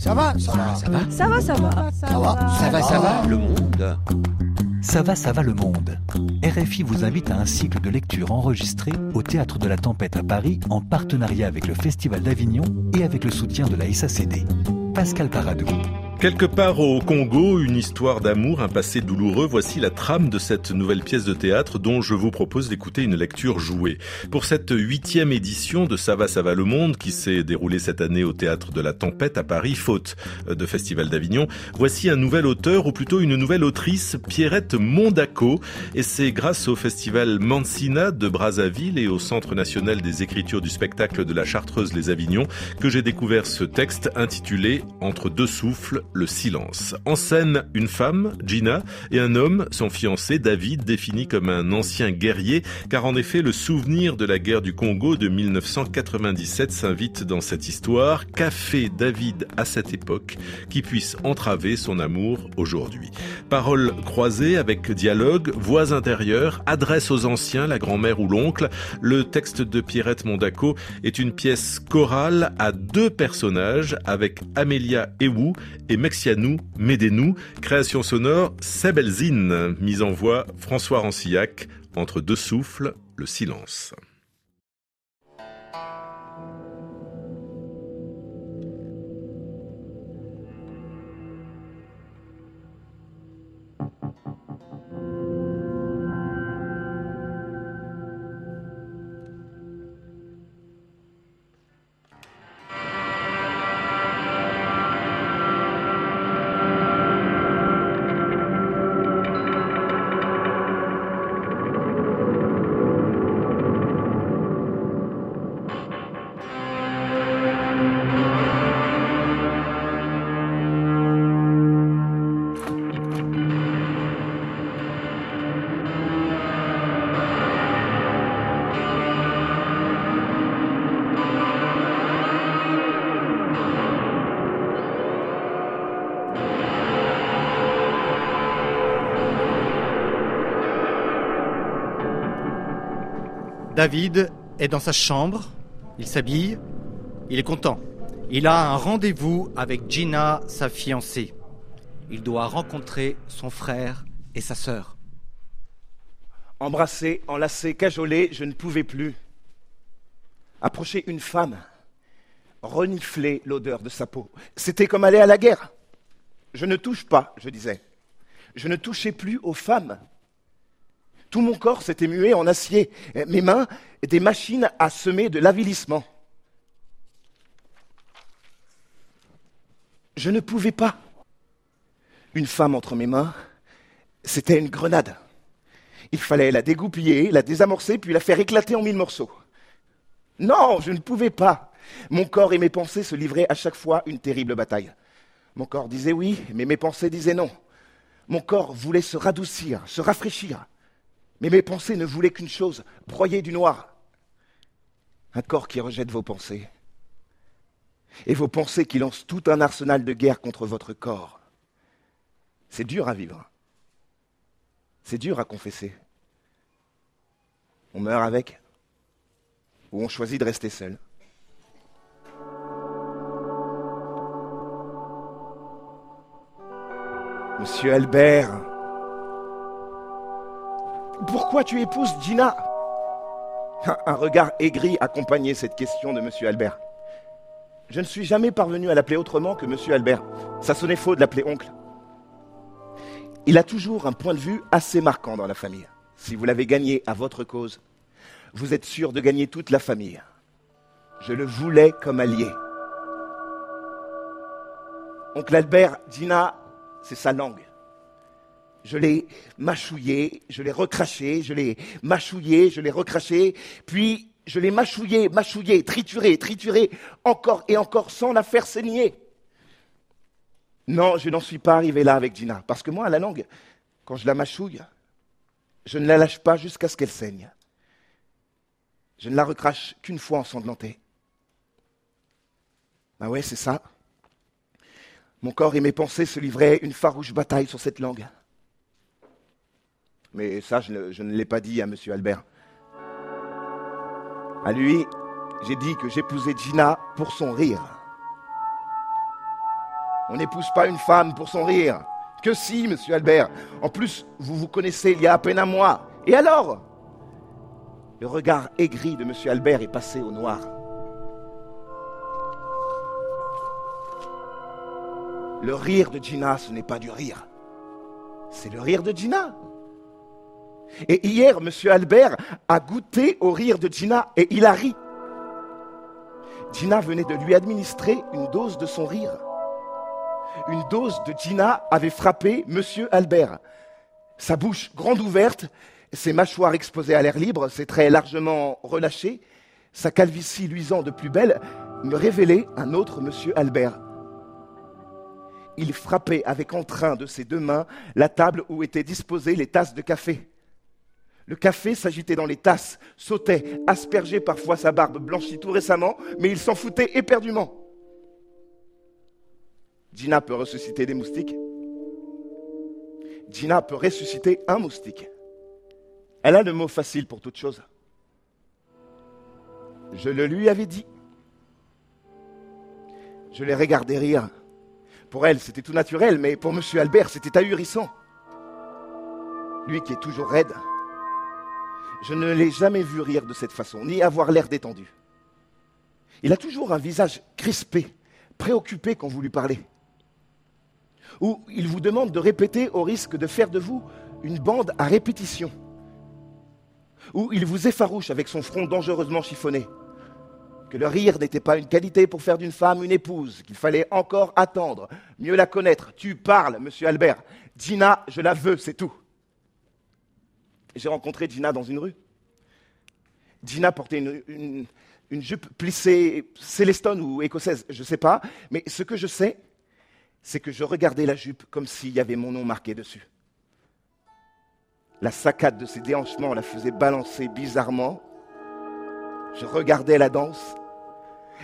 Ça va, ça va, Ça va Ça va, ça va. ça va, Ça va, ça va, le monde Ça va, ça va le monde. RFI vous invite à un cycle de lecture enregistré au Théâtre de la Tempête à Paris en partenariat avec le Festival d'Avignon et avec le soutien de la SACD. Pascal Paradou. Quelque part au Congo, une histoire d'amour, un passé douloureux, voici la trame de cette nouvelle pièce de théâtre dont je vous propose d'écouter une lecture jouée. Pour cette huitième édition de Ça va, ça va le monde, qui s'est déroulée cette année au Théâtre de la Tempête à Paris, faute de Festival d'Avignon, voici un nouvel auteur, ou plutôt une nouvelle autrice, Pierrette Mondaco, et c'est grâce au Festival Mansina de Brazzaville et au Centre national des écritures du spectacle de la Chartreuse-les Avignons que j'ai découvert ce texte intitulé Entre deux souffles, le silence. En scène, une femme, Gina, et un homme, son fiancé, David, défini comme un ancien guerrier, car en effet, le souvenir de la guerre du Congo de 1997 s'invite dans cette histoire. Qu'a fait David à cette époque qui puisse entraver son amour aujourd'hui Paroles croisées avec dialogue, voix intérieures, adresse aux anciens, la grand-mère ou l'oncle. Le texte de Pierrette Mondaco est une pièce chorale à deux personnages avec Amélia Ewu et Mexianou Médénou. Création sonore Sebelzine. Mise en voix François Rancillac. Entre deux souffles, le silence. David est dans sa chambre, il s'habille, il est content. Il a un rendez-vous avec Gina, sa fiancée. Il doit rencontrer son frère et sa sœur. Embrassé, enlacé, cajolé, je ne pouvais plus. Approcher une femme, renifler l'odeur de sa peau, c'était comme aller à la guerre. Je ne touche pas, je disais. Je ne touchais plus aux femmes. Tout mon corps s'était mué en acier, mes mains des machines à semer de l'avilissement. Je ne pouvais pas. Une femme entre mes mains, c'était une grenade. Il fallait la dégoupiller, la désamorcer, puis la faire éclater en mille morceaux. Non, je ne pouvais pas. Mon corps et mes pensées se livraient à chaque fois une terrible bataille. Mon corps disait oui, mais mes pensées disaient non. Mon corps voulait se radoucir, se rafraîchir. Mais mes pensées ne voulaient qu'une chose, broyer du noir. Un corps qui rejette vos pensées. Et vos pensées qui lancent tout un arsenal de guerre contre votre corps. C'est dur à vivre. C'est dur à confesser. On meurt avec ou on choisit de rester seul. Monsieur Albert, pourquoi tu épouses Gina Un regard aigri accompagnait cette question de Monsieur Albert. Je ne suis jamais parvenu à l'appeler autrement que Monsieur Albert. Ça sonnait faux de l'appeler oncle. Il a toujours un point de vue assez marquant dans la famille. Si vous l'avez gagné à votre cause, vous êtes sûr de gagner toute la famille. Je le voulais comme allié. Oncle Albert, Gina, c'est sa langue. Je l'ai mâchouillé, je l'ai recraché, je l'ai mâchouillé, je l'ai recraché, puis je l'ai mâchouillé, mâchouillé, trituré, trituré, encore et encore sans la faire saigner. Non, je n'en suis pas arrivé là avec Gina, parce que moi, la langue, quand je la mâchouille, je ne la lâche pas jusqu'à ce qu'elle saigne. Je ne la recrache qu'une fois ensanglantée. Ben ouais, c'est ça. Mon corps et mes pensées se livraient une farouche bataille sur cette langue. Mais ça, je ne, l'ai pas dit à M. Albert. À lui, j'ai dit que j'épousais Gina pour son rire. On n'épouse pas une femme pour son rire. Que si, monsieur Albert. En plus, vous vous connaissez il y a à peine un mois. Et alors? Le regard aigri de monsieur Albert est passé au noir. Le rire de Gina, ce n'est pas du rire. C'est le rire de Gina. Et hier, monsieur Albert a goûté au rire de Gina et il a ri. Gina venait de lui administrer une dose de son rire. Une dose de Gina avait frappé monsieur Albert. Sa bouche grande ouverte, ses mâchoires exposées à l'air libre, ses traits largement relâchés, sa calvitie luisant de plus belle, me révélait un autre monsieur Albert. Il frappait avec entrain de ses deux mains la table où étaient disposées les tasses de café. Le café s'agitait dans les tasses, sautait, aspergeait parfois sa barbe blanchie tout récemment, mais il s'en foutait éperdument. Gina peut ressusciter des moustiques. Gina peut ressusciter un moustique. Elle a le mot facile pour toute chose. Je le lui avais dit. Je l'ai regardé rire. Pour elle, c'était tout naturel, mais pour M. Albert, c'était ahurissant. Lui qui est toujours raide. Je ne l'ai jamais vu rire de cette façon, ni avoir l'air détendu. Il a toujours un visage crispé, préoccupé quand vous lui parlez. Ou il vous demande de répéter au risque de faire de vous une bande à répétition. Ou il vous effarouche avec son front dangereusement chiffonné. Que le rire n'était pas une qualité pour faire d'une femme une épouse, qu'il fallait encore attendre, mieux la connaître. Tu parles, monsieur Albert. Gina, je la veux, c'est tout. J'ai rencontré Gina dans une rue. Gina portait une, jupe plissée célestone ou écossaise, je ne sais pas. Mais ce que je sais, c'est que je regardais la jupe comme s'il y avait mon nom marqué dessus. La saccade de ses déhanchements la faisait balancer bizarrement. Je regardais la danse.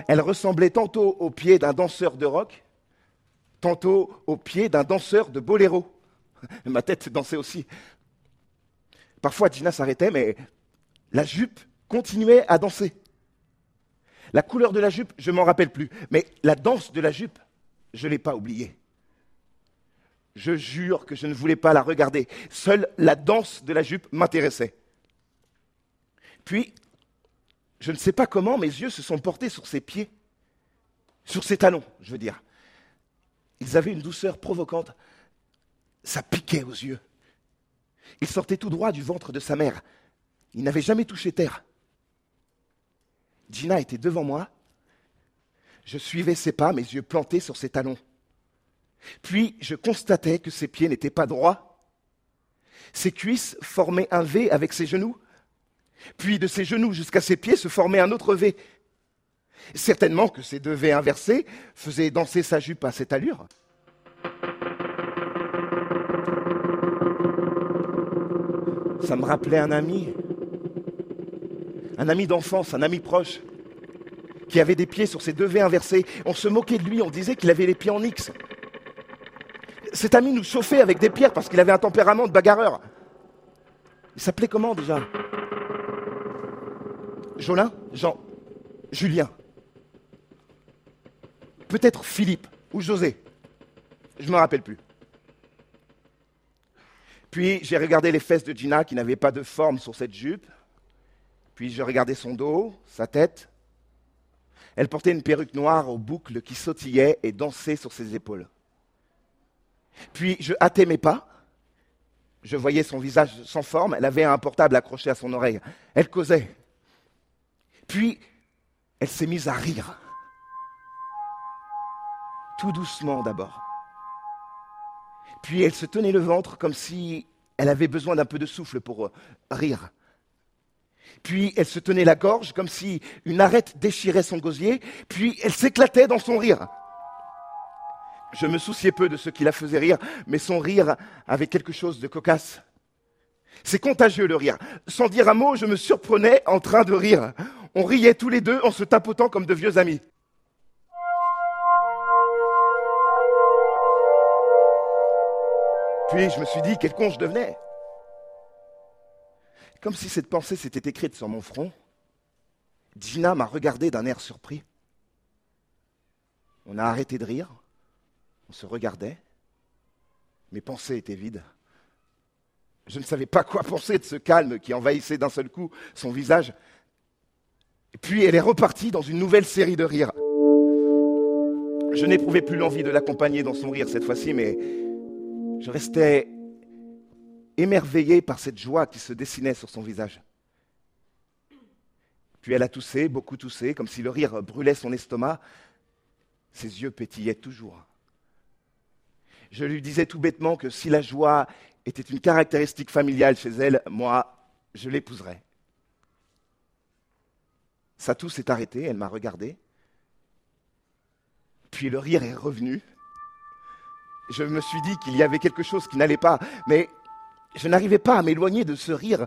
Elle ressemblait tantôt au pied d'un danseur de rock, tantôt au pied d'un danseur de boléro. Ma tête dansait aussi. Parfois, Gina s'arrêtait, mais la jupe continuait à danser. La couleur de la jupe, je m'en rappelle plus, mais la danse de la jupe, je ne l'ai pas oubliée. Je jure que je ne voulais pas la regarder. Seule la danse de la jupe m'intéressait. Puis, je ne sais pas comment, mes yeux se sont portés sur ses pieds, sur ses talons, je veux dire. Ils avaient une douceur provocante. Ça piquait aux yeux. Il sortait tout droit du ventre de sa mère. Il n'avait jamais touché terre. Gina était devant moi. Je suivais ses pas, mes yeux plantés sur ses talons. Puis je constatais que ses pieds n'étaient pas droits. Ses cuisses formaient un V avec ses genoux. Puis de ses genoux jusqu'à ses pieds se formait un autre V. Certainement que ces deux V inversés faisaient danser sa jupe à cette allure. Ça me rappelait un ami, un ami d'enfance, un ami proche, qui avait des pieds sur ses deux V inversés. On se moquait de lui, on disait qu'il avait les pieds en X. Cet ami nous chauffait avec des pierres parce qu'il avait un tempérament de bagarreur. Il s'appelait comment déjà? Jolin? Jean Julien Peut-être Philippe ou José. Je ne me rappelle plus. Puis j'ai regardé les fesses de Gina qui n'avaient pas de forme sur cette jupe. Puis j'ai regardé son dos, sa tête. Elle portait une perruque noire aux boucles qui sautillaient et dansaient sur ses épaules. Puis je hâtais mes pas. Je voyais son visage sans forme. Elle avait un portable accroché à son oreille. Elle causait. Puis elle s'est mise à rire. Tout doucement d'abord. Puis elle se tenait le ventre comme si elle avait besoin d'un peu de souffle pour euh, rire. Puis elle se tenait la gorge comme si une arête déchirait son gosier, puis elle s'éclatait dans son rire. Je me souciais peu de ce qui la faisait rire, mais son rire avait quelque chose de cocasse. C'est contagieux le rire. Sans dire un mot, je me surprenais en train de rire. On riait tous les deux en se tapotant comme de vieux amis. Puis je me suis dit, quel con je devenais. Comme si cette pensée s'était écrite sur mon front, Gina m'a regardé d'un air surpris. On a arrêté de rire. On se regardait. Mes pensées étaient vides. Je ne savais pas quoi penser de ce calme qui envahissait d'un seul coup son visage. Et puis elle est repartie dans une nouvelle série de rires. Je n'éprouvais plus l'envie de l'accompagner dans son rire cette fois-ci, mais je restais émerveillé par cette joie qui se dessinait sur son visage. Puis elle a toussé, beaucoup toussé, comme si le rire brûlait son estomac. Ses yeux pétillaient toujours. Je lui disais tout bêtement que si la joie était une caractéristique familiale chez elle, moi, je l'épouserais. Sa toux s'est arrêtée, elle m'a regardé. Puis le rire est revenu. Je me suis dit qu'il y avait quelque chose qui n'allait pas, mais je n'arrivais pas à m'éloigner de ce rire.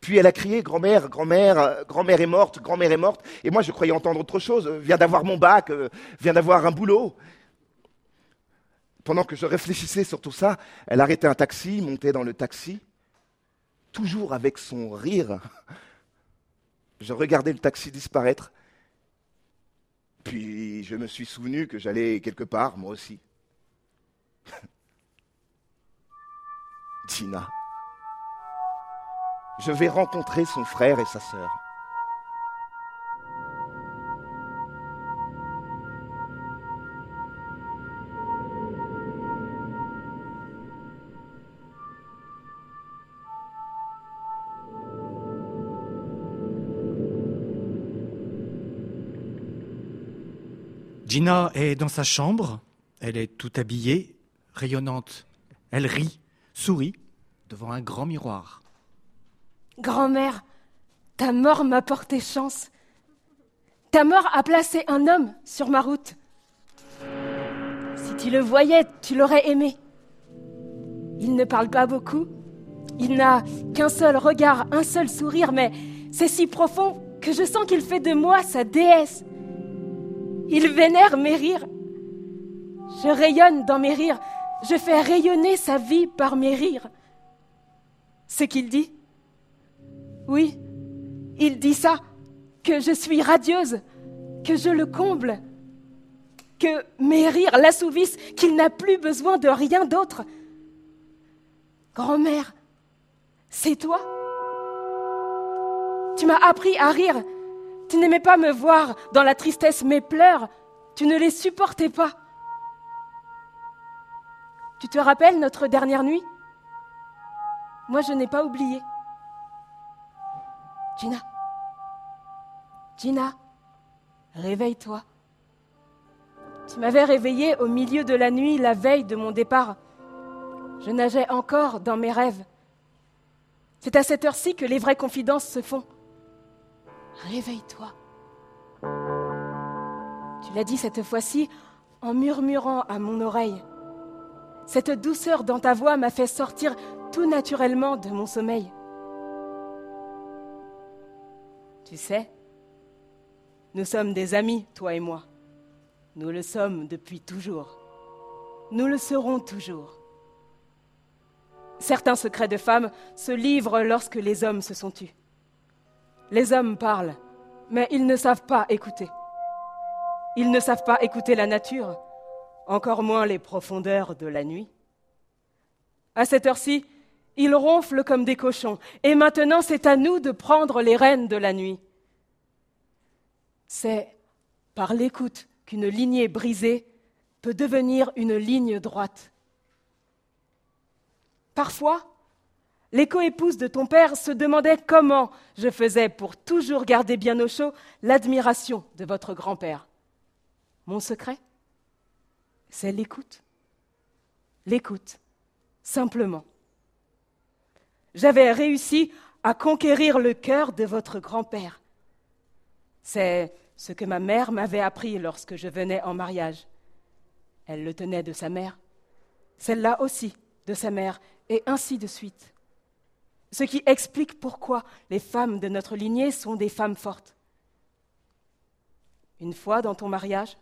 Puis elle a crié Grand-mère, grand-mère, grand-mère est morte, grand-mère est morte. Et moi, je croyais entendre autre chose. Vient d'avoir mon bac, euh, vient d'avoir un boulot. Pendant que je réfléchissais sur tout ça, elle arrêtait un taxi, montait dans le taxi, toujours avec son rire. Je regardais le taxi disparaître, puis je me suis souvenu que j'allais quelque part, moi aussi. Gina. Je vais rencontrer son frère et sa sœur. Gina est dans sa chambre, elle est tout habillée, rayonnante. Elle rit, sourit, devant un grand miroir. Grand-mère, ta mort m'a porté chance. Ta mort a placé un homme sur ma route. Si tu le voyais, tu l'aurais aimé. Il ne parle pas beaucoup. Il n'a qu'un seul regard, un seul sourire, mais c'est si profond que je sens qu'il fait de moi sa déesse. Il vénère mes rires. Je rayonne dans mes rires. Je fais rayonner sa vie par mes rires. Ce qu'il dit Oui, il dit ça, que je suis radieuse, que je le comble, que mes rires l'assouvissent, qu'il n'a plus besoin de rien d'autre. Grand-mère, c'est toi? Tu m'as appris à rire tu n'aimais pas me voir dans la tristesse, mes pleurs, tu ne les supportais pas. Tu te rappelles notre dernière nuit? Moi, je n'ai pas oublié. Gina, Gina, réveille-toi. Tu m'avais réveillée au milieu de la nuit la veille de mon départ. Je nageais encore dans mes rêves. C'est à cette heure-ci que les vraies confidences se font. Réveille-toi. Tu l'as dit cette fois-ci en murmurant à mon oreille. Cette douceur dans ta voix m'a fait sortir tout naturellement de mon sommeil. Tu sais, nous sommes des amis, toi et moi. Nous le sommes depuis toujours. Nous le serons toujours. Certains secrets de femmes se livrent lorsque les hommes se sont tus. Les hommes parlent, mais ils ne savent pas écouter. Ils ne savent pas écouter la nature, encore moins les profondeurs de la nuit. À cette heure-ci, ils ronflent comme des cochons, et maintenant c'est à nous de prendre les rênes de la nuit. C'est par l'écoute qu'une lignée brisée peut devenir une ligne droite. Parfois, les coépouses de ton père se demandaient comment je faisais pour toujours garder bien au chaud l'admiration de votre grand-père. Mon secret, c'est l'écoute. L'écoute, simplement. J'avais réussi à conquérir le cœur de votre grand-père. C'est ce que ma mère m'avait appris lorsque je venais en mariage. Elle le tenait de sa mère, celle-là aussi de sa mère, et ainsi de suite ce qui explique pourquoi les femmes de notre lignée sont des femmes fortes. Une fois dans ton mariage,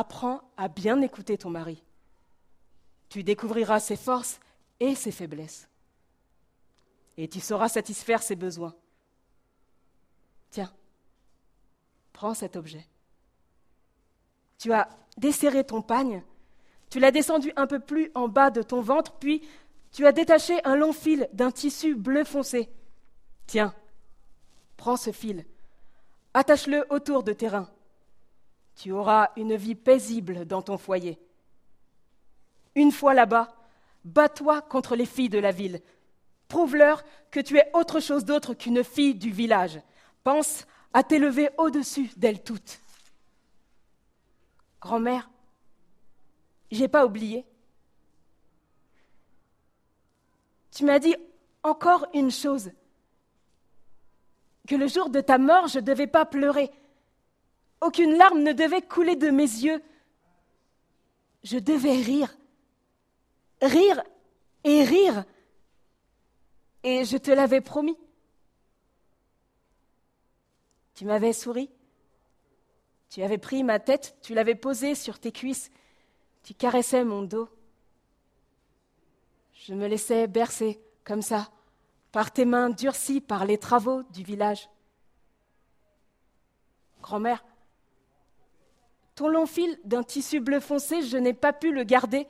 apprends à bien écouter ton mari. Tu découvriras ses forces et ses faiblesses. Et tu sauras satisfaire ses besoins. Tiens, prends cet objet. Tu as desserré ton pagne, tu l'as descendu un peu plus en bas de ton ventre, puis tu as détaché un long fil d'un tissu bleu foncé. Tiens, prends ce fil, attache-le autour de tes reins. Tu auras une vie paisible dans ton foyer. Une fois là-bas, bats-toi contre les filles de la ville. Prouve-leur que tu es autre chose d'autre qu'une fille du village. Pense à t'élever au-dessus d'elles toutes. Grand-mère, j'ai pas oublié. Tu m'as dit encore une chose que le jour de ta mort, je ne devais pas pleurer. Aucune larme ne devait couler de mes yeux. Je devais rire. Rire et rire. Et je te l'avais promis. Tu m'avais souri. Tu avais pris ma tête, tu l'avais posée sur tes cuisses. Tu caressais mon dos. Je me laissais bercer comme ça, par tes mains durcies par les travaux du village. Grand-mère, ton long fil d'un tissu bleu foncé, je n'ai pas pu le garder.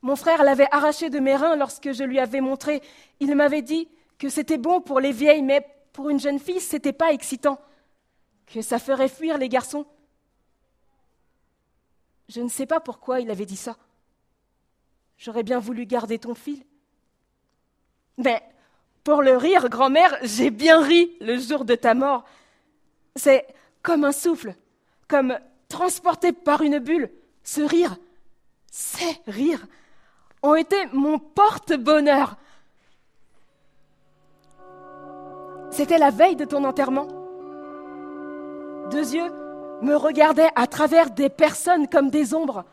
Mon frère l'avait arraché de mes reins lorsque je lui avais montré. Il m'avait dit que c'était bon pour les vieilles, mais pour une jeune fille, c'était pas excitant, que ça ferait fuir les garçons. Je ne sais pas pourquoi il avait dit ça. J'aurais bien voulu garder ton fil. Mais pour le rire, grand-mère, j'ai bien ri le jour de ta mort. C'est comme un souffle, comme transporté par une bulle. Ce rire, ces rires, ont été mon porte-bonheur. C'était la veille de ton enterrement. Deux yeux me regardaient à travers des personnes comme des ombres.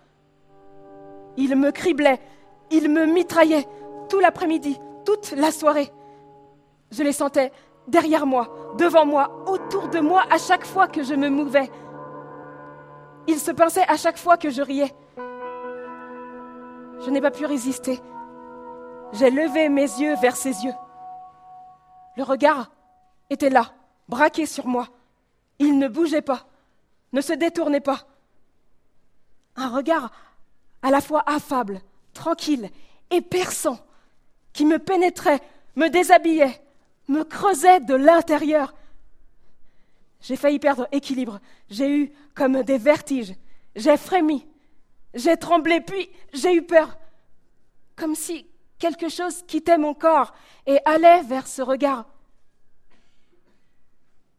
Ils me criblaient, ils me mitraillaient tout l'après-midi, toute la soirée. Je les sentais derrière moi, devant moi, autour de moi à chaque fois que je me mouvais. Ils se pinçaient à chaque fois que je riais. Je n'ai pas pu résister. J'ai levé mes yeux vers ses yeux. Le regard était là, braqué sur moi. Il ne bougeait pas, ne se détournait pas. Un regard à la fois affable, tranquille et perçant, qui me pénétrait, me déshabillait, me creusait de l'intérieur. J'ai failli perdre équilibre, j'ai eu comme des vertiges, j'ai frémi, j'ai tremblé, puis j'ai eu peur, comme si quelque chose quittait mon corps et allait vers ce regard.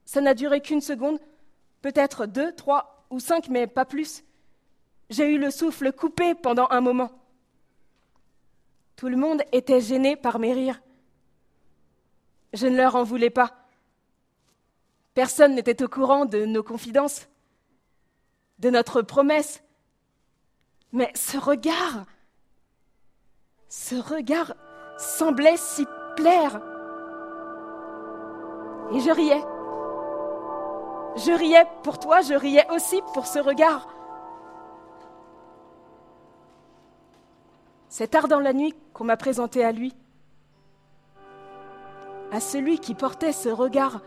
Ça n'a duré qu'une seconde, peut-être deux, trois ou cinq, mais pas plus. J'ai eu le souffle coupé pendant un moment. Tout le monde était gêné par mes rires. Je ne leur en voulais pas. Personne n'était au courant de nos confidences, de notre promesse. Mais ce regard, ce regard semblait s'y plaire. Et je riais. Je riais pour toi, je riais aussi pour ce regard. C'est tard dans la nuit qu'on m'a présenté à lui, à celui qui portait ce regard.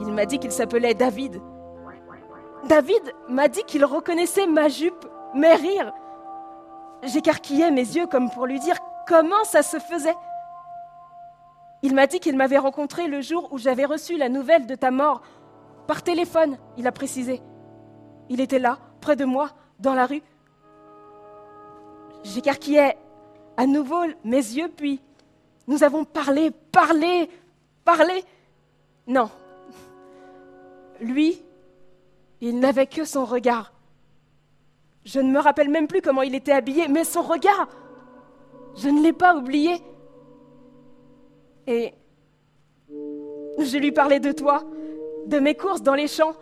Il m'a dit qu'il s'appelait David. David m'a dit qu'il reconnaissait ma jupe, mes rires. J'écarquillais mes yeux comme pour lui dire comment ça se faisait. Il m'a dit qu'il m'avait rencontré le jour où j'avais reçu la nouvelle de ta mort. Par téléphone, il a précisé. Il était là, près de moi, dans la rue. J'écarquillais à nouveau mes yeux, puis nous avons parlé, parlé, parlé. Non. Lui, il n'avait que son regard. Je ne me rappelle même plus comment il était habillé, mais son regard, je ne l'ai pas oublié. Et je lui parlais de toi, de mes courses dans les champs,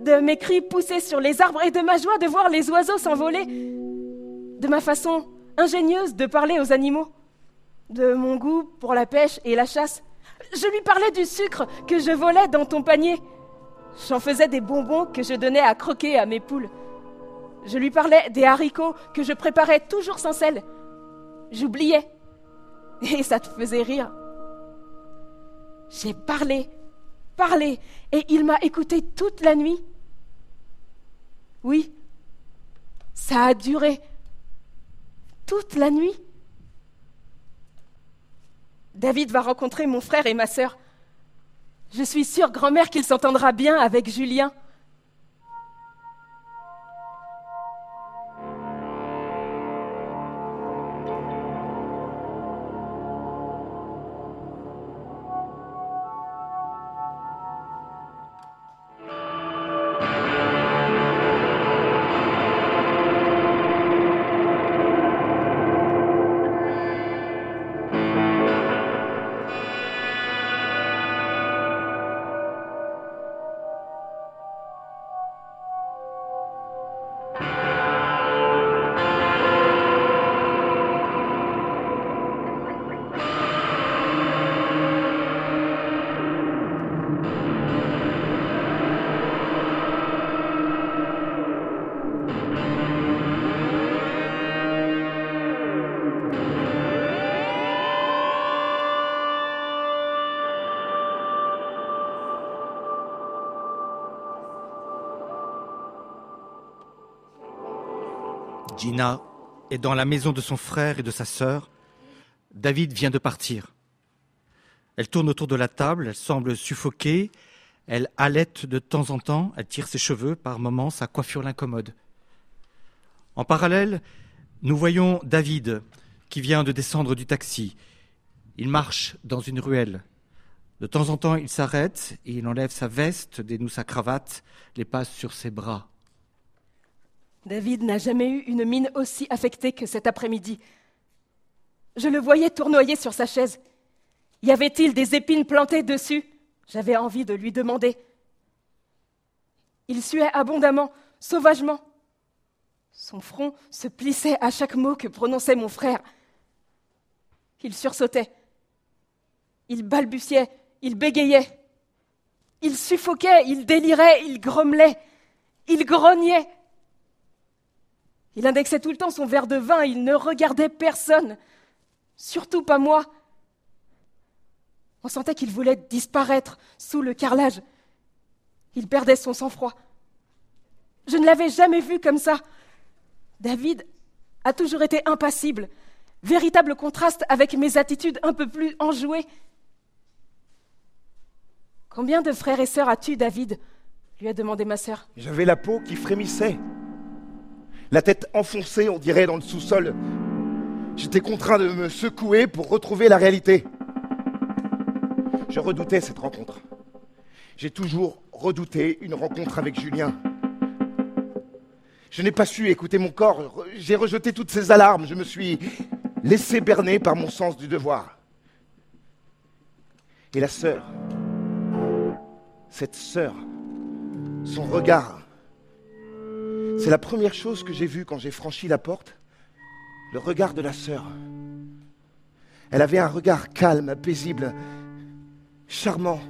de mes cris poussés sur les arbres et de ma joie de voir les oiseaux s'envoler, de ma façon ingénieuse de parler aux animaux, de mon goût pour la pêche et la chasse. Je lui parlais du sucre que je volais dans ton panier. J'en faisais des bonbons que je donnais à croquer à mes poules. Je lui parlais des haricots que je préparais toujours sans sel. J'oubliais. Et ça te faisait rire. J'ai parlé, parlé, et il m'a écouté toute la nuit. Oui, ça a duré toute la nuit. David va rencontrer mon frère et ma sœur. Je suis sûre, grand-mère, qu'il s'entendra bien avec Julien. Gina est dans la maison de son frère et de sa sœur. David vient de partir. Elle tourne autour de la table, elle semble suffoquée, elle halète de temps en temps, elle tire ses cheveux, par moments sa coiffure l'incommode. En parallèle, nous voyons David qui vient de descendre du taxi. Il marche dans une ruelle. De temps en temps, il s'arrête et il enlève sa veste, dénoue sa cravate, les passe sur ses bras. David n'a jamais eu une mine aussi affectée que cet après-midi. Je le voyais tournoyer sur sa chaise. Y avait-il des épines plantées dessus? J'avais envie de lui demander. Il suait abondamment, sauvagement. Son front se plissait à chaque mot que prononçait mon frère. Il sursautait. Il balbutiait, il bégayait. Il suffoquait, il délirait, il grommelait, il grognait. Il indexait tout le temps son verre de vin, il ne regardait personne, surtout pas moi. On sentait qu'il voulait disparaître sous le carrelage. Il perdait son sang-froid. Je ne l'avais jamais vu comme ça. David a toujours été impassible, véritable contraste avec mes attitudes un peu plus enjouées. Combien de frères et sœurs as-tu, David? lui a demandé ma sœur. J'avais la peau qui frémissait la tête enfoncée, on dirait, dans le sous-sol. J'étais contraint de me secouer pour retrouver la réalité. Je redoutais cette rencontre. J'ai toujours redouté une rencontre avec Julien. Je n'ai pas su écouter mon corps. J'ai rejeté toutes ces alarmes. Je me suis laissé berner par mon sens du devoir. Et la sœur, cette sœur, son regard, c'est la première chose que j'ai vue quand j'ai franchi la porte, le regard de la sœur. Elle avait un regard calme, paisible, charmant,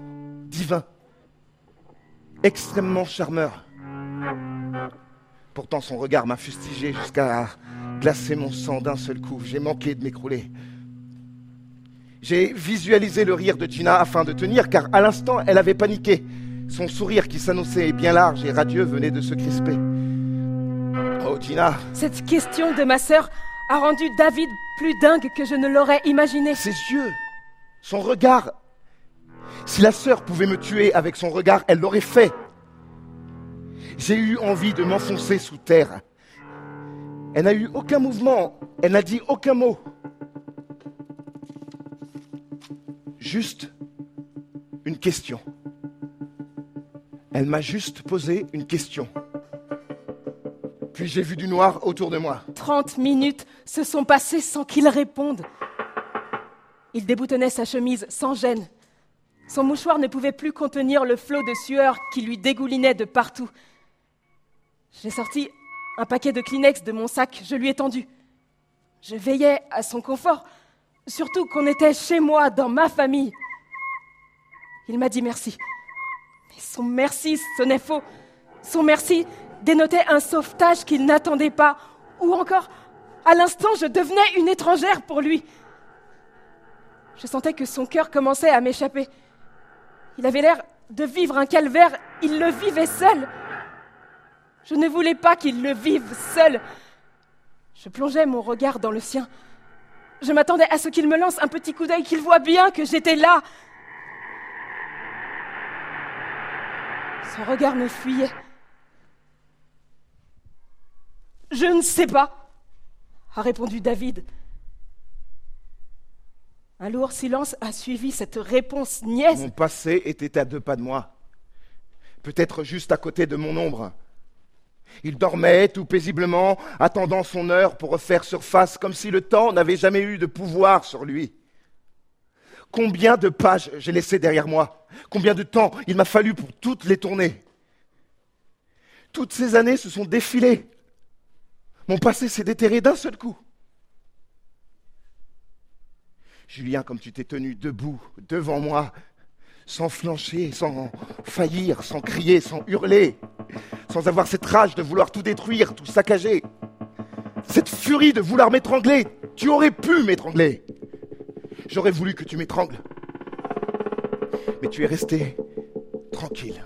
divin, extrêmement charmeur. Pourtant, son regard m'a fustigé jusqu'à glacer mon sang d'un seul coup. J'ai manqué de m'écrouler. J'ai visualisé le rire de Gina afin de tenir, car à l'instant, elle avait paniqué. Son sourire qui s'annonçait bien large et radieux venait de se crisper. Oh, Cette question de ma sœur a rendu David plus dingue que je ne l'aurais imaginé. Ses yeux, son regard. Si la sœur pouvait me tuer avec son regard, elle l'aurait fait. J'ai eu envie de m'enfoncer sous terre. Elle n'a eu aucun mouvement, elle n'a dit aucun mot. Juste une question. Elle m'a juste posé une question. Puis j'ai vu du noir autour de moi. Trente minutes se sont passées sans qu'il réponde. Il déboutonnait sa chemise sans gêne. Son mouchoir ne pouvait plus contenir le flot de sueur qui lui dégoulinait de partout. J'ai sorti un paquet de Kleenex de mon sac, je lui ai tendu. Je veillais à son confort, surtout qu'on était chez moi, dans ma famille. Il m'a dit merci. Mais son merci sonnait faux. Son merci dénotait un sauvetage qu'il n'attendait pas, ou encore, à l'instant, je devenais une étrangère pour lui. Je sentais que son cœur commençait à m'échapper. Il avait l'air de vivre un calvaire, il le vivait seul. Je ne voulais pas qu'il le vive seul. Je plongeais mon regard dans le sien. Je m'attendais à ce qu'il me lance un petit coup d'œil, qu'il voit bien que j'étais là. Son regard me fuyait. Je ne sais pas, a répondu David. Un lourd silence a suivi cette réponse niaise. Mon passé était à deux pas de moi. Peut-être juste à côté de mon ombre. Il dormait tout paisiblement, attendant son heure pour refaire surface, comme si le temps n'avait jamais eu de pouvoir sur lui. Combien de pages j'ai laissées derrière moi? Combien de temps il m'a fallu pour toutes les tourner? Toutes ces années se sont défilées. Mon passé s'est déterré d'un seul coup. Julien, comme tu t'es tenu debout devant moi, sans flancher, sans faillir, sans crier, sans hurler, sans avoir cette rage de vouloir tout détruire, tout saccager, cette furie de vouloir m'étrangler. Tu aurais pu m'étrangler. J'aurais voulu que tu m'étrangles. Mais tu es resté tranquille,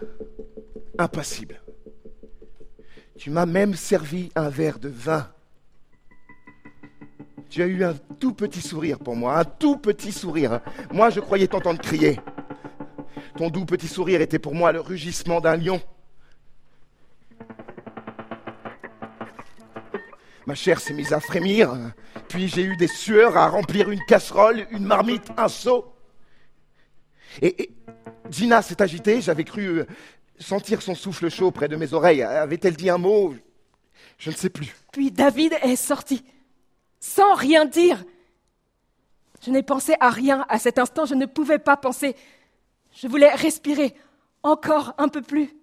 impassible. Tu m'as même servi un verre de vin. Tu as eu un tout petit sourire pour moi, un tout petit sourire. Moi, je croyais t'entendre crier. Ton doux petit sourire était pour moi le rugissement d'un lion. Ma chair s'est mise à frémir, puis j'ai eu des sueurs à remplir une casserole, une marmite, un seau. Et, Gina s'est agitée, j'avais cru euh, sentir son souffle chaud près de mes oreilles. Avait-elle dit un mot? Je ne sais plus. Puis David est sorti, sans rien dire. Je n'ai pensé à rien à cet instant, je ne pouvais pas penser. Je voulais respirer encore un peu plus.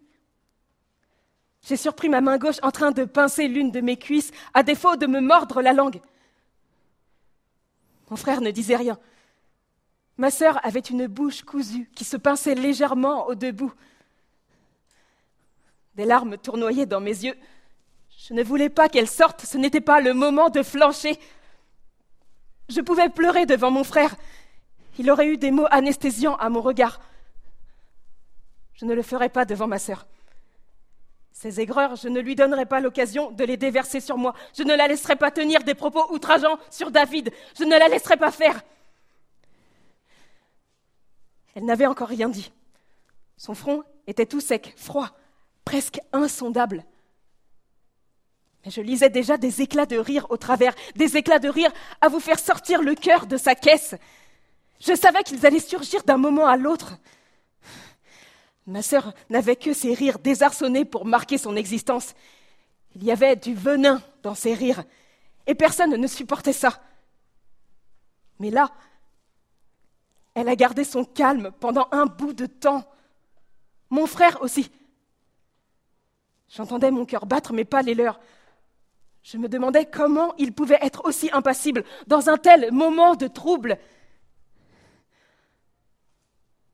J'ai surpris ma main gauche en train de pincer l'une de mes cuisses, à défaut de me mordre la langue. Mon frère ne disait rien. Ma sœur avait une bouche cousue qui se pinçait légèrement au debout. Des larmes tournoyaient dans mes yeux. Je ne voulais pas qu'elle sorte, ce n'était pas le moment de flancher. Je pouvais pleurer devant mon frère. Il aurait eu des mots anesthésiants à mon regard. Je ne le ferai pas devant ma sœur. Ces aigreurs, je ne lui donnerai pas l'occasion de les déverser sur moi. Je ne la laisserai pas tenir des propos outrageants sur David. Je ne la laisserai pas faire. Elle n'avait encore rien dit. Son front était tout sec, froid, presque insondable. Mais je lisais déjà des éclats de rire au travers, des éclats de rire à vous faire sortir le cœur de sa caisse. Je savais qu'ils allaient surgir d'un moment à l'autre. Ma sœur n'avait que ses rires désarçonnés pour marquer son existence. Il y avait du venin dans ses rires, et personne ne supportait ça. Mais là, elle a gardé son calme pendant un bout de temps. Mon frère aussi. J'entendais mon cœur battre, mais pas les leurs. Je me demandais comment il pouvait être aussi impassible dans un tel moment de trouble.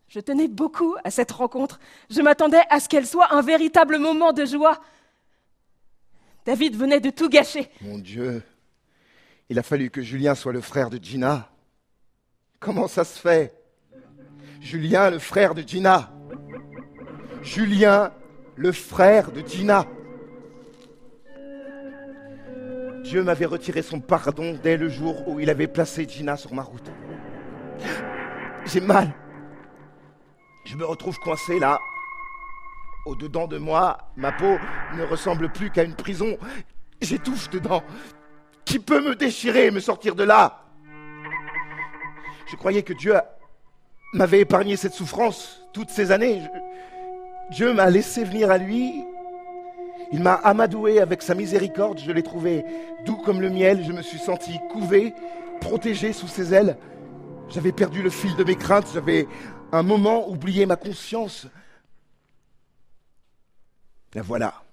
Je tenais beaucoup à cette rencontre. Je m'attendais à ce qu'elle soit un véritable moment de joie. David venait de tout gâcher. Mon Dieu, il a fallu que Julien soit le frère de Gina. Comment ça se fait? Julien, le frère de Gina. Julien, le frère de Gina. Dieu m'avait retiré son pardon dès le jour où il avait placé Gina sur ma route. J'ai mal. Je me retrouve coincé là. Au-dedans de moi, ma peau ne ressemble plus qu'à une prison. J'étouffe dedans. Qui peut me déchirer et me sortir de là? Je croyais que Dieu m'avait épargné cette souffrance toutes ces années. Dieu m'a laissé venir à lui. Il m'a amadoué avec sa miséricorde. Je l'ai trouvé doux comme le miel. Je me suis senti couvé, protégé sous ses ailes. J'avais perdu le fil de mes craintes. J'avais un moment oublier ma conscience. La voilà.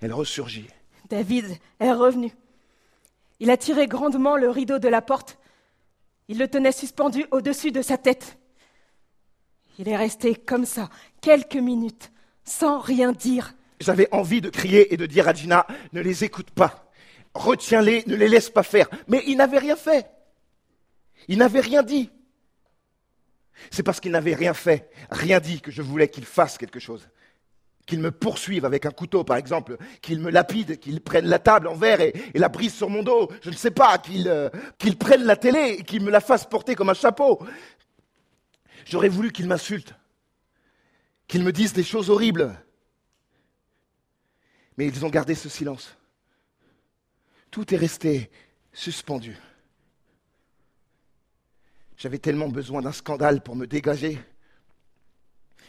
Elle ressurgit. David est revenu. Il a tiré grandement le rideau de la porte. Il le tenait suspendu au-dessus de sa tête. Il est resté comme ça, quelques minutes, sans rien dire. J'avais envie de crier et de dire à Gina, ne les écoute pas. Retiens-les, ne les laisse pas faire. Mais il n'avait rien fait. Il n'avait rien dit. C'est parce qu'il n'avait rien fait, rien dit que je voulais qu'il fasse quelque chose. qu'ils me poursuivent avec un couteau, par exemple, qu'ils me lapident, qu'ils prennent la table en verre et, la brisent sur mon dos, je ne sais pas, euh, qu'ils prennent la télé et qu'ils me la fassent porter comme un chapeau. J'aurais voulu qu'ils m'insultent, qu'ils me disent des choses horribles. Mais ils ont gardé ce silence. Tout est resté suspendu. J'avais tellement besoin d'un scandale pour me dégager.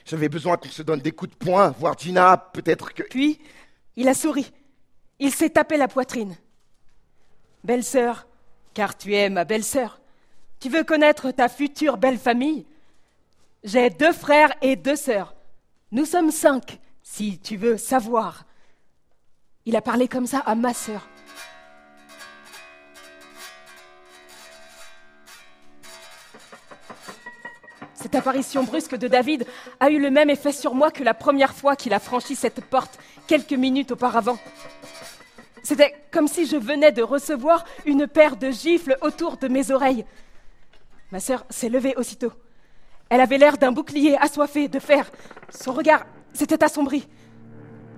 J'avais besoin qu'on se donne des coups de poing, voir Gina, peut-être que. Puis, il a souri. Il s'est tapé la poitrine. Belle-sœur, car tu es ma belle-sœur, tu veux connaître ta future belle famille J'ai deux frères et deux sœurs. Nous sommes cinq, si tu veux savoir. Il a parlé comme ça à ma sœur. Cette apparition brusque de David a eu le même effet sur moi que la première fois qu'il a franchi cette porte quelques minutes auparavant. C'était comme si je venais de recevoir une paire de gifles autour de mes oreilles. Ma sœur s'est levée aussitôt. Elle avait l'air d'un bouclier assoiffé de fer. Son regard s'était assombri.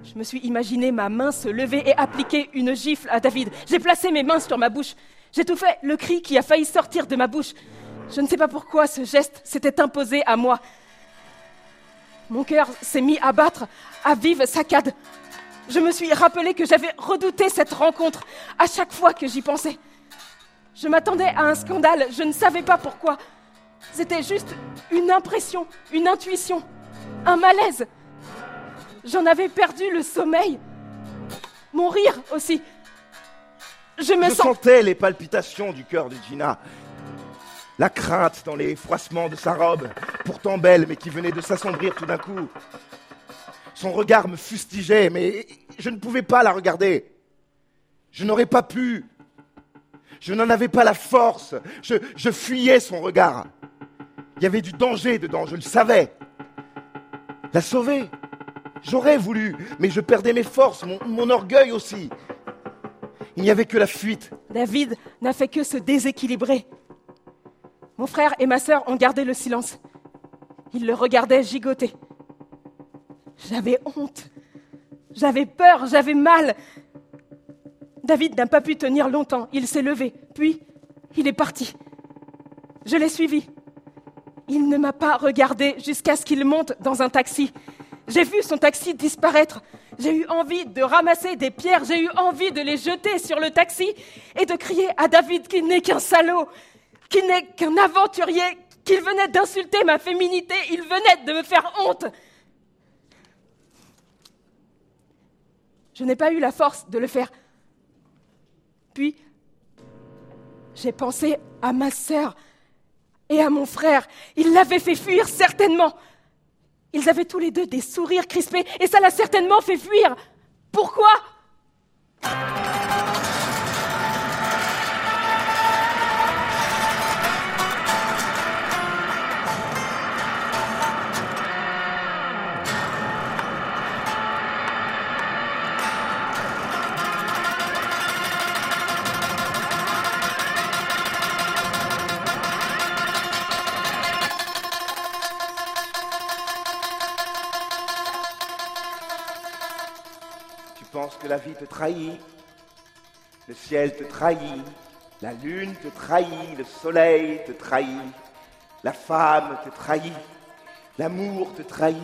Je me suis imaginé ma main se lever et appliquer une gifle à David. J'ai placé mes mains sur ma bouche. Fait le cri qui a failli sortir de ma bouche. Je ne sais pas pourquoi ce geste s'était imposé à moi. Mon cœur s'est mis à battre à vive saccade. Je me suis rappelé que j'avais redouté cette rencontre à chaque fois que j'y pensais. Je m'attendais à un scandale, je ne savais pas pourquoi. C'était juste une impression, une intuition, un malaise. J'en avais perdu le sommeil. Mon rire aussi. Je me sentais les palpitations du cœur de Gina la crainte dans les froissements de sa robe, pourtant belle, mais qui venait de s'assombrir tout d'un coup. Son regard me fustigeait, mais je ne pouvais pas la regarder. Je n'aurais pas pu. Je n'en avais pas la force. Je, fuyais son regard. Il y avait du danger dedans, je le savais. La sauver, j'aurais voulu, mais je perdais mes forces, mon, orgueil aussi. Il n'y avait que la fuite. David n'a fait que se déséquilibrer. Mon frère et ma sœur ont gardé le silence. Ils le regardaient gigoter. J'avais honte. J'avais peur, j'avais mal. David n'a pas pu tenir longtemps. Il s'est levé, puis il est parti. Je l'ai suivi. Il ne m'a pas regardé jusqu'à ce qu'il monte dans un taxi. J'ai vu son taxi disparaître. J'ai eu envie de ramasser des pierres, j'ai eu envie de les jeter sur le taxi et de crier à David qu'il n'est qu'un salaud, qu'il n'est qu'un aventurier, qu'il venait d'insulter ma féminité, il venait de me faire honte. Je n'ai pas eu la force de le faire. Puis, j'ai pensé à ma sœur et à mon frère. Ils l'avaient fait fuir, certainement. Ils avaient tous les deux des sourires crispés et ça l'a certainement fait fuir. Pourquoi? Trahit, le ciel te trahit, la lune te trahit, le soleil te trahit, la femme te trahit, l'amour te trahit,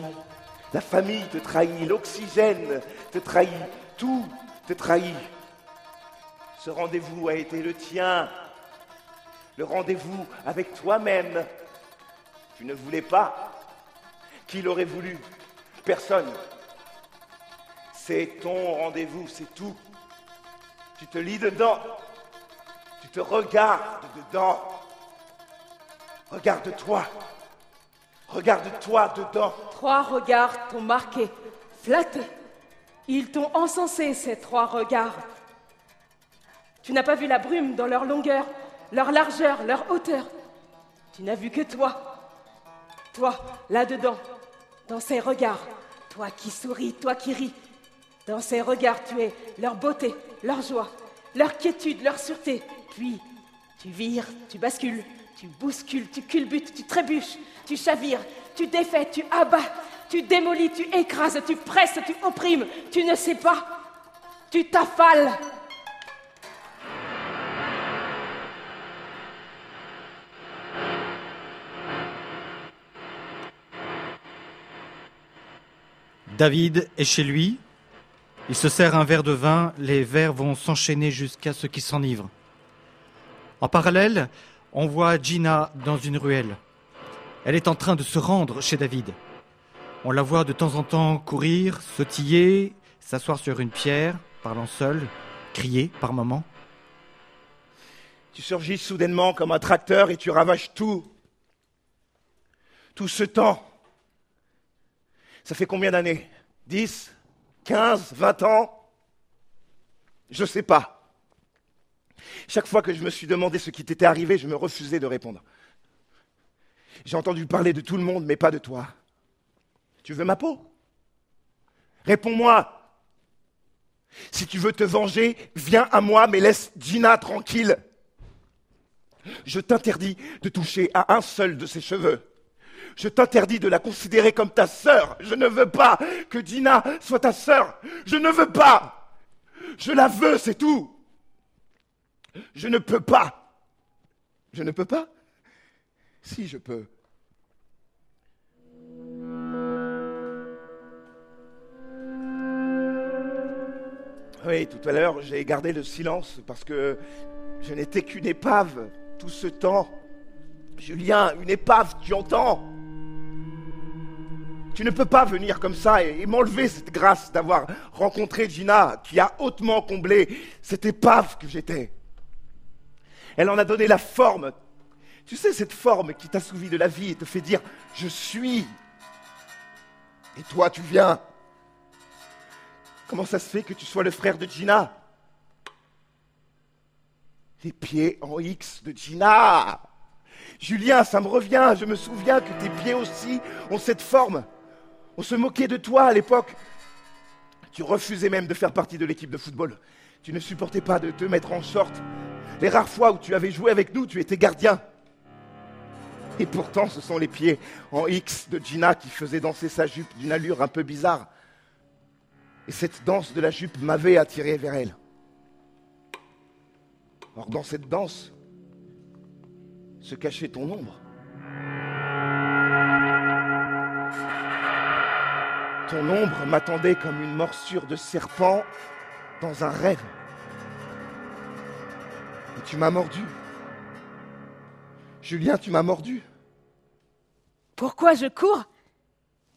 la famille te trahit, l'oxygène te trahit, tout te trahit. Ce rendez-vous a été le tien, le rendez-vous avec toi-même. Tu ne voulais pas. Qui l'aurait voulu Personne. C'est ton rendez-vous, c'est tout. Tu te lis dedans. Tu te regardes dedans. Regarde-toi. Regarde-toi dedans. Trois regards t'ont marqué, flatté. Ils t'ont encensé, ces trois regards. Tu n'as pas vu la brume dans leur longueur, leur largeur, leur hauteur. Tu n'as vu que toi. Toi, là-dedans, dans ces regards. Toi qui souris, toi qui ris, dans ses regards, tu es leur beauté, leur joie, leur quiétude, leur sûreté. Puis, tu vires, tu bascules, tu bouscules, tu culbutes, tu trébuches, tu chavires, tu défais, tu abats, Tu démolis, tu écrases, tu presses, tu opprimes. Tu ne sais pas. Tu t'affales. David est chez lui. Il se sert un verre de vin. Les verres vont s'enchaîner jusqu'à ce qu'il s'enivre. En parallèle, on voit Gina dans une ruelle. Elle est en train de se rendre chez David. On la voit de temps en temps courir, sautiller, s'asseoir sur une pierre, parlant seule, crier par moments. Tu surgis soudainement comme un tracteur et tu ravages tout. Tout ce temps. Ça fait combien d'années? 10 15 20 ans Je ne sais pas. Chaque fois que je me suis demandé ce qui t'était arrivé, je me refusais de répondre. J'ai entendu parler de tout le monde, mais pas de toi. Tu veux ma peau? Réponds-moi. Si tu veux te venger, viens à moi, mais laisse Gina tranquille. Je t'interdis de toucher à un seul de ses cheveux. Je t'interdis de la considérer comme ta sœur. Je ne veux pas que Gina soit ta sœur. Je ne veux pas. Je la veux, c'est tout. Je ne peux pas. Je ne peux pas? Si, je peux. Oui, tout à l'heure, j'ai gardé le silence parce que je n'étais qu'une épave tout ce temps. Julien, une épave, tu entends? Tu ne peux pas venir comme ça et, m'enlever cette grâce d'avoir rencontré Gina qui a hautement comblé cette épave que j'étais. Elle en a donné la forme. Tu sais, cette forme qui t'assouvit de la vie et te fait dire Je suis. Et toi, tu viens. Comment ça se fait que tu sois le frère de Gina? Les pieds en X de Gina. Julien, ça me revient. Je me souviens que tes pieds aussi ont cette forme. On se moquait de toi à l'époque. Tu refusais même de faire partie de l'équipe de football. Tu ne supportais pas de te mettre en short les rares fois où tu avais joué avec nous, tu étais gardien. Et pourtant, ce sont les pieds en X de Gina qui faisaient danser sa jupe d'une allure un peu bizarre. Et cette danse de la jupe m'avait attiré vers elle. Or, dans cette danse se cachait ton ombre. Ton ombre m'attendait comme une morsure de serpent dans un rêve. Tu m'as mordu. Julien, tu m'as mordu. Pourquoi je cours?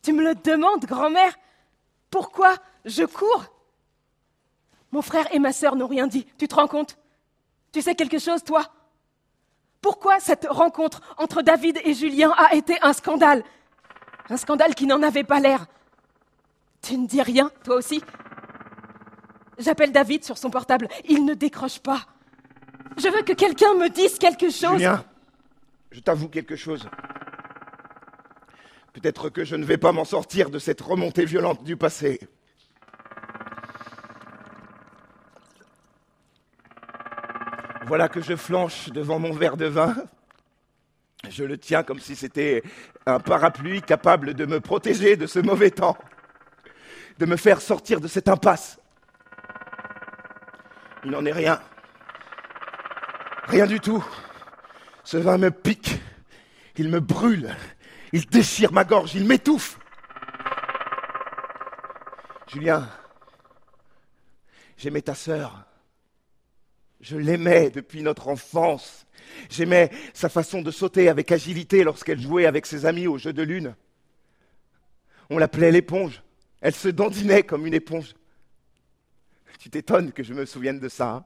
Tu me le demandes, grand-mère Pourquoi je cours? Mon frère et ma sœur n'ont rien dit. Tu te rends compte? Tu sais quelque chose, toi? Pourquoi cette rencontre entre David et Julien a été un scandale? Un scandale qui n'en avait pas l'air. Tu ne dis rien, toi aussi J'appelle David sur son portable. Il ne décroche pas. Je veux que quelqu'un me dise quelque chose. Julien, je t'avoue quelque chose. Peut-être que je ne vais pas m'en sortir de cette remontée violente du passé. Voilà que je flanche devant mon verre de vin. Je le tiens comme si c'était un parapluie capable de me protéger de ce mauvais temps, de me faire sortir de cette impasse. Il n'en est rien. Rien du tout. Ce vin me pique, il me brûle, il déchire ma gorge, il m'étouffe. Julien, j'aimais ta sœur. Je l'aimais depuis notre enfance. J'aimais sa façon de sauter avec agilité lorsqu'elle jouait avec ses amis au jeu de lune. On l'appelait l'éponge. Elle se dandinait comme une éponge. Tu t'étonnes que je me souvienne de ça. Hein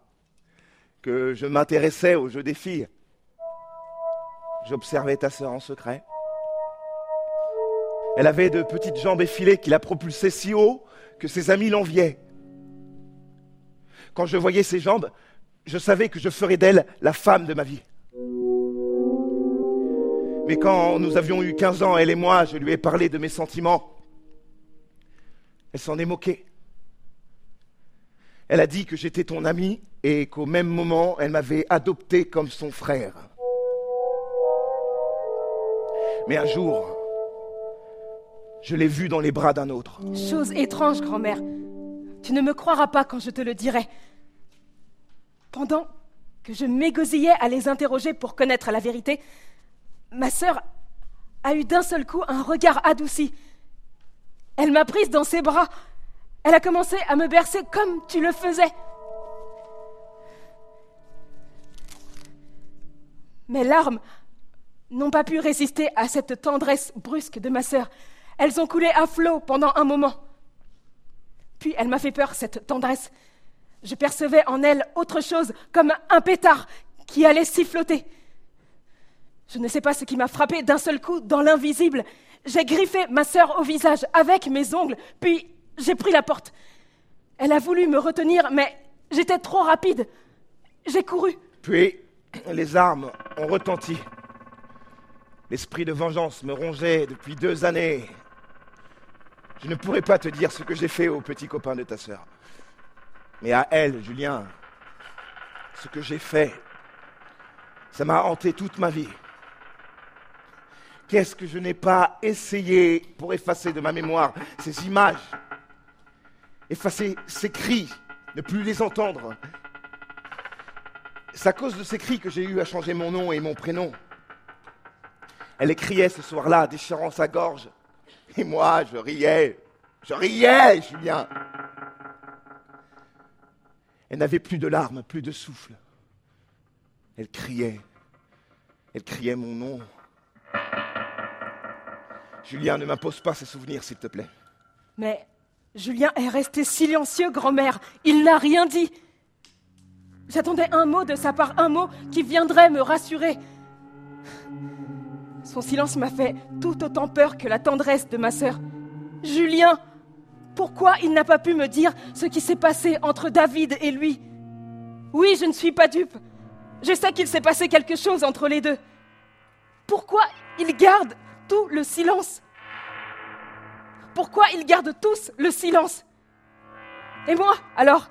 que je m'intéressais au jeu des filles. J'observais ta sœur en secret. Elle avait de petites jambes effilées qui la propulsaient si haut que ses amis l'enviaient. Quand je voyais ses jambes, je savais que je ferais d'elle la femme de ma vie. Mais quand nous avions eu 15 ans, elle et moi, je lui ai parlé de mes sentiments. Elle s'en est moquée. Elle a dit que j'étais ton ami et qu'au même moment, elle m'avait adopté comme son frère. Mais un jour, Je l'ai vue dans les bras d'un autre. Chose étrange, grand-mère. Tu ne me croiras pas quand je te le dirai. Pendant que je m'égosillais à les interroger pour connaître la vérité, ma sœur a eu d'un seul coup un regard adouci. Elle m'a prise dans ses bras. Elle a commencé à me bercer comme tu le faisais. Mes larmes n'ont pas pu résister à cette tendresse brusque de ma sœur. Elles ont coulé à flot pendant un moment. Puis elle m'a fait peur, cette tendresse. Je percevais en elle autre chose, comme un pétard qui allait siffloter. Je ne sais pas ce qui m'a frappé d'un seul coup dans l'invisible. J'ai griffé ma sœur au visage avec mes ongles, puis j'ai pris la porte. Elle a voulu me retenir, mais j'étais trop rapide. J'ai couru. Puis, les armes ont retenti. L'esprit de vengeance me rongeait depuis deux années. Je ne pourrais pas te dire ce que j'ai fait au petit copain de ta sœur. Mais à elle, Julien, ce que j'ai fait, ça m'a hanté toute ma vie. Qu'est-ce que je n'ai pas essayé pour effacer de ma mémoire ces images, effacer ces cris, ne plus les entendre? C'est à cause de ces cris que j'ai eu à changer mon nom et mon prénom. Elle criait ce soir-là, déchirant sa gorge. Et moi, je riais. Je riais, Julien. Elle n'avait plus de larmes, plus de souffle. Elle criait. Elle criait mon nom. Julien, ne m'impose pas ces souvenirs, s'il te plaît. Mais Julien est resté silencieux, grand-mère. Il n'a rien dit. J'attendais un mot de sa part, un mot qui viendrait me rassurer. Son silence m'a fait tout autant peur que la tendresse de ma sœur. Julien, pourquoi il n'a pas pu me dire ce qui s'est passé entre David et lui? Oui, je ne suis pas dupe. Je sais qu'il s'est passé quelque chose entre les deux. Pourquoi il garde tout le silence Pourquoi ils gardent tous le silence? Et moi, alors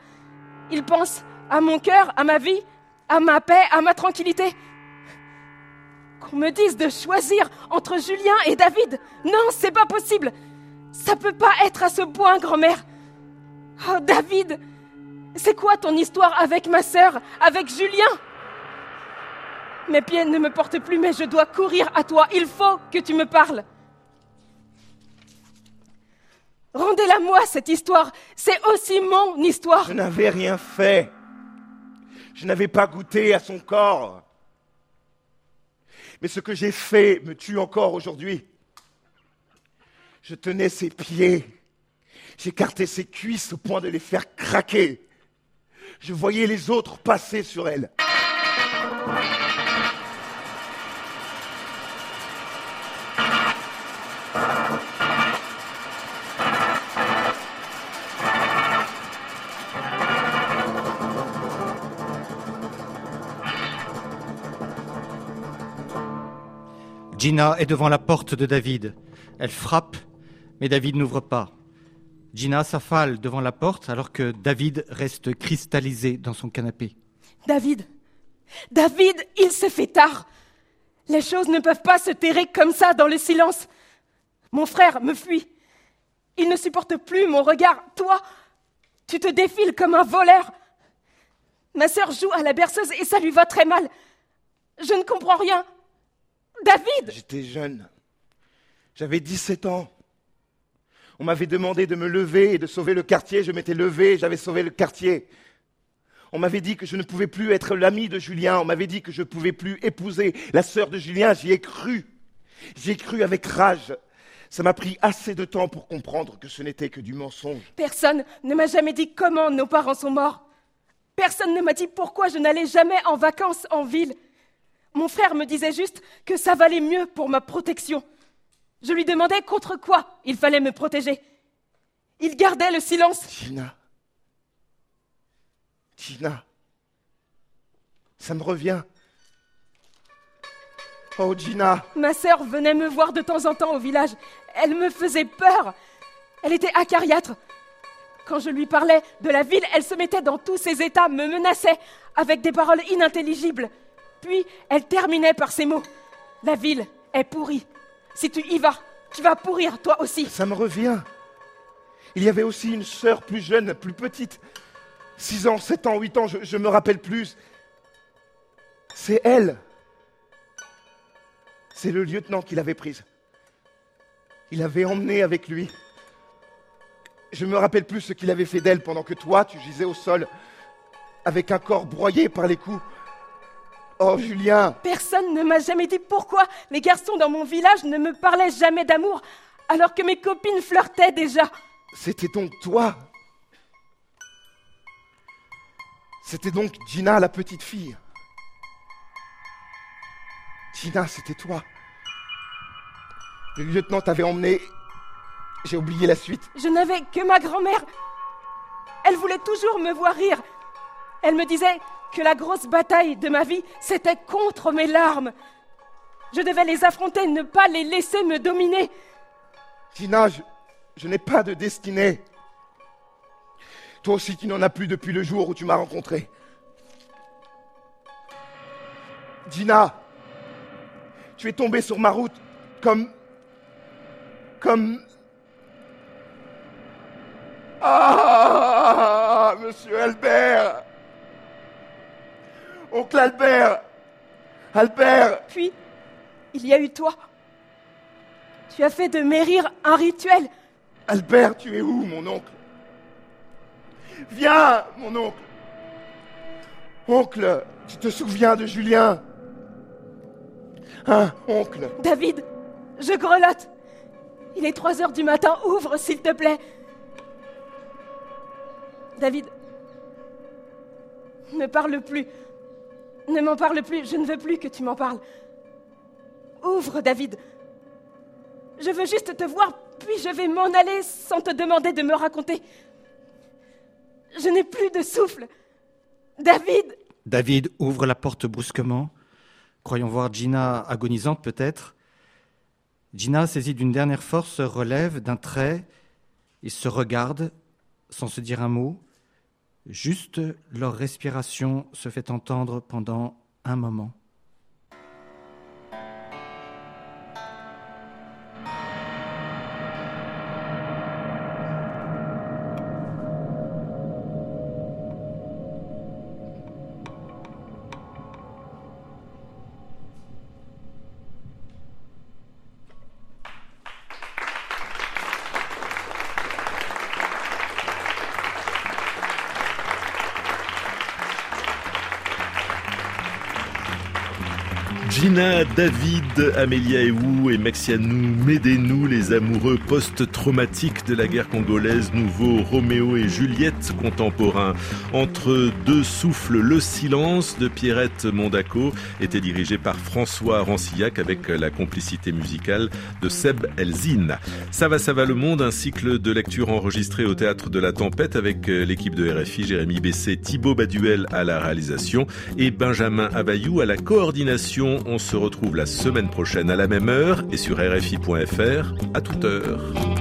Ils pensent à mon cœur, à ma vie, à ma paix, à ma tranquillité qu'on me dise de choisir entre Julien et David. Non, c'est pas possible. Ça peut pas être à ce point, grand-mère. Oh, David, c'est quoi ton histoire avec ma sœur, avec Julien? Mes pieds ne me portent plus, mais je dois courir à toi. Il faut que tu me parles. Rendez-la moi, cette histoire. C'est aussi mon histoire. Je n'avais rien fait. Je n'avais pas goûté à son corps. Mais ce que j'ai fait me tue encore aujourd'hui. Je tenais ses pieds. J'écartais ses cuisses au point de les faire craquer. Je voyais les autres passer sur elle. Gina est devant la porte de David. Elle frappe, mais David n'ouvre pas. Gina s'affale devant la porte alors que David reste cristallisé dans son canapé. David, David, il se fait tard. Les choses ne peuvent pas se terrer comme ça dans le silence. Mon frère me fuit. Il ne supporte plus mon regard. Toi, tu te défiles comme un voleur. Ma sœur joue à la berceuse et ça lui va très mal. Je ne comprends rien. David J'étais jeune. J'avais 17 ans. On m'avait demandé de me lever et de sauver le quartier. Je m'étais levé, j'avais sauvé le quartier. On m'avait dit que je ne pouvais plus être l'ami de Julien. On m'avait dit que je ne pouvais plus épouser la sœur de Julien. J'y ai cru. J'y ai cru avec rage. Ça m'a pris assez de temps pour comprendre que ce n'était que du mensonge. Personne ne m'a jamais dit comment nos parents sont morts. Personne ne m'a dit pourquoi je n'allais jamais en vacances en ville. Mon frère me disait juste que ça valait mieux pour ma protection. Je lui demandais contre quoi il fallait me protéger. Il gardait le silence. Gina. Gina. Ça me revient. Oh, Gina. Ma sœur venait me voir de temps en temps au village. Elle me faisait peur. Elle était acariâtre. Quand je lui parlais de la ville, elle se mettait dans tous ses états, me menaçait avec des paroles inintelligibles. Puis elle terminait par ces mots. La ville est pourrie. Si tu y vas, Tu vas pourrir, toi aussi. Ça me revient. Il y avait aussi une sœur plus jeune, plus petite. 6 ans, 7 ans, 8 ans, je, je me rappelle plus. C'est elle. C'est le lieutenant qui l'avait prise. Il avait emmené avec lui. Je me rappelle plus ce qu'il avait fait d'elle pendant que toi, tu gisais au sol, avec un corps broyé par les coups. Oh, Julien Personne ne m'a jamais dit pourquoi les garçons dans mon village ne me parlaient jamais d'amour, alors que mes copines flirtaient déjà. C'était donc toi C'était donc Gina, la petite fille. Gina, c'était toi. Le lieutenant t'avait emmené. J'ai oublié la suite. Je n'avais que ma grand-mère. Elle voulait toujours me voir rire. Elle me disait que la grosse bataille de ma vie, c'était contre mes larmes. Je devais les affronter, ne pas les laisser me dominer. Gina, je, je n'ai pas de destinée. Toi aussi, tu n'en as plus depuis le jour où tu m'as rencontré. Gina, tu es tombée sur ma route comme... comme... Ah, monsieur Albert Oncle Albert Albert Puis, il y a eu toi. Tu as fait de mes rires un rituel. Albert, tu es où, mon oncle? Viens, mon oncle Oncle, tu te souviens de Julien? Hein, oncle? David, je grelotte. Il est 3 heures du matin, ouvre s'il te plaît. David, ne parle plus. Ne m'en parle plus, je ne veux plus que tu m'en parles. Ouvre, David. Je veux juste te voir, puis je vais m'en aller sans te demander de me raconter. Je n'ai plus de souffle. David David ouvre la porte brusquement, croyant voir Gina agonisante peut-être. Gina, saisie d'une dernière force, se relève d'un trait. Ils se regardent sans se dire un mot. Juste leur respiration se fait entendre pendant un moment. David, Amélia Ewu et Maxianou, Médez-nous, les amoureux post-traumatiques de la guerre congolaise, nouveau Roméo et Juliette contemporains. Entre deux souffles, le silence de Pierrette Mondaco était dirigé par François Rancillac avec la complicité musicale de Seb Elzine. Ça va, ça va le monde, un cycle de lecture enregistré au théâtre de la Tempête avec l'équipe de RFI, Jérémy Bessé, Thibaut Baduel à la réalisation et Benjamin Abayou à la coordination. La semaine prochaine à la même heure et sur RFI.fr à toute heure.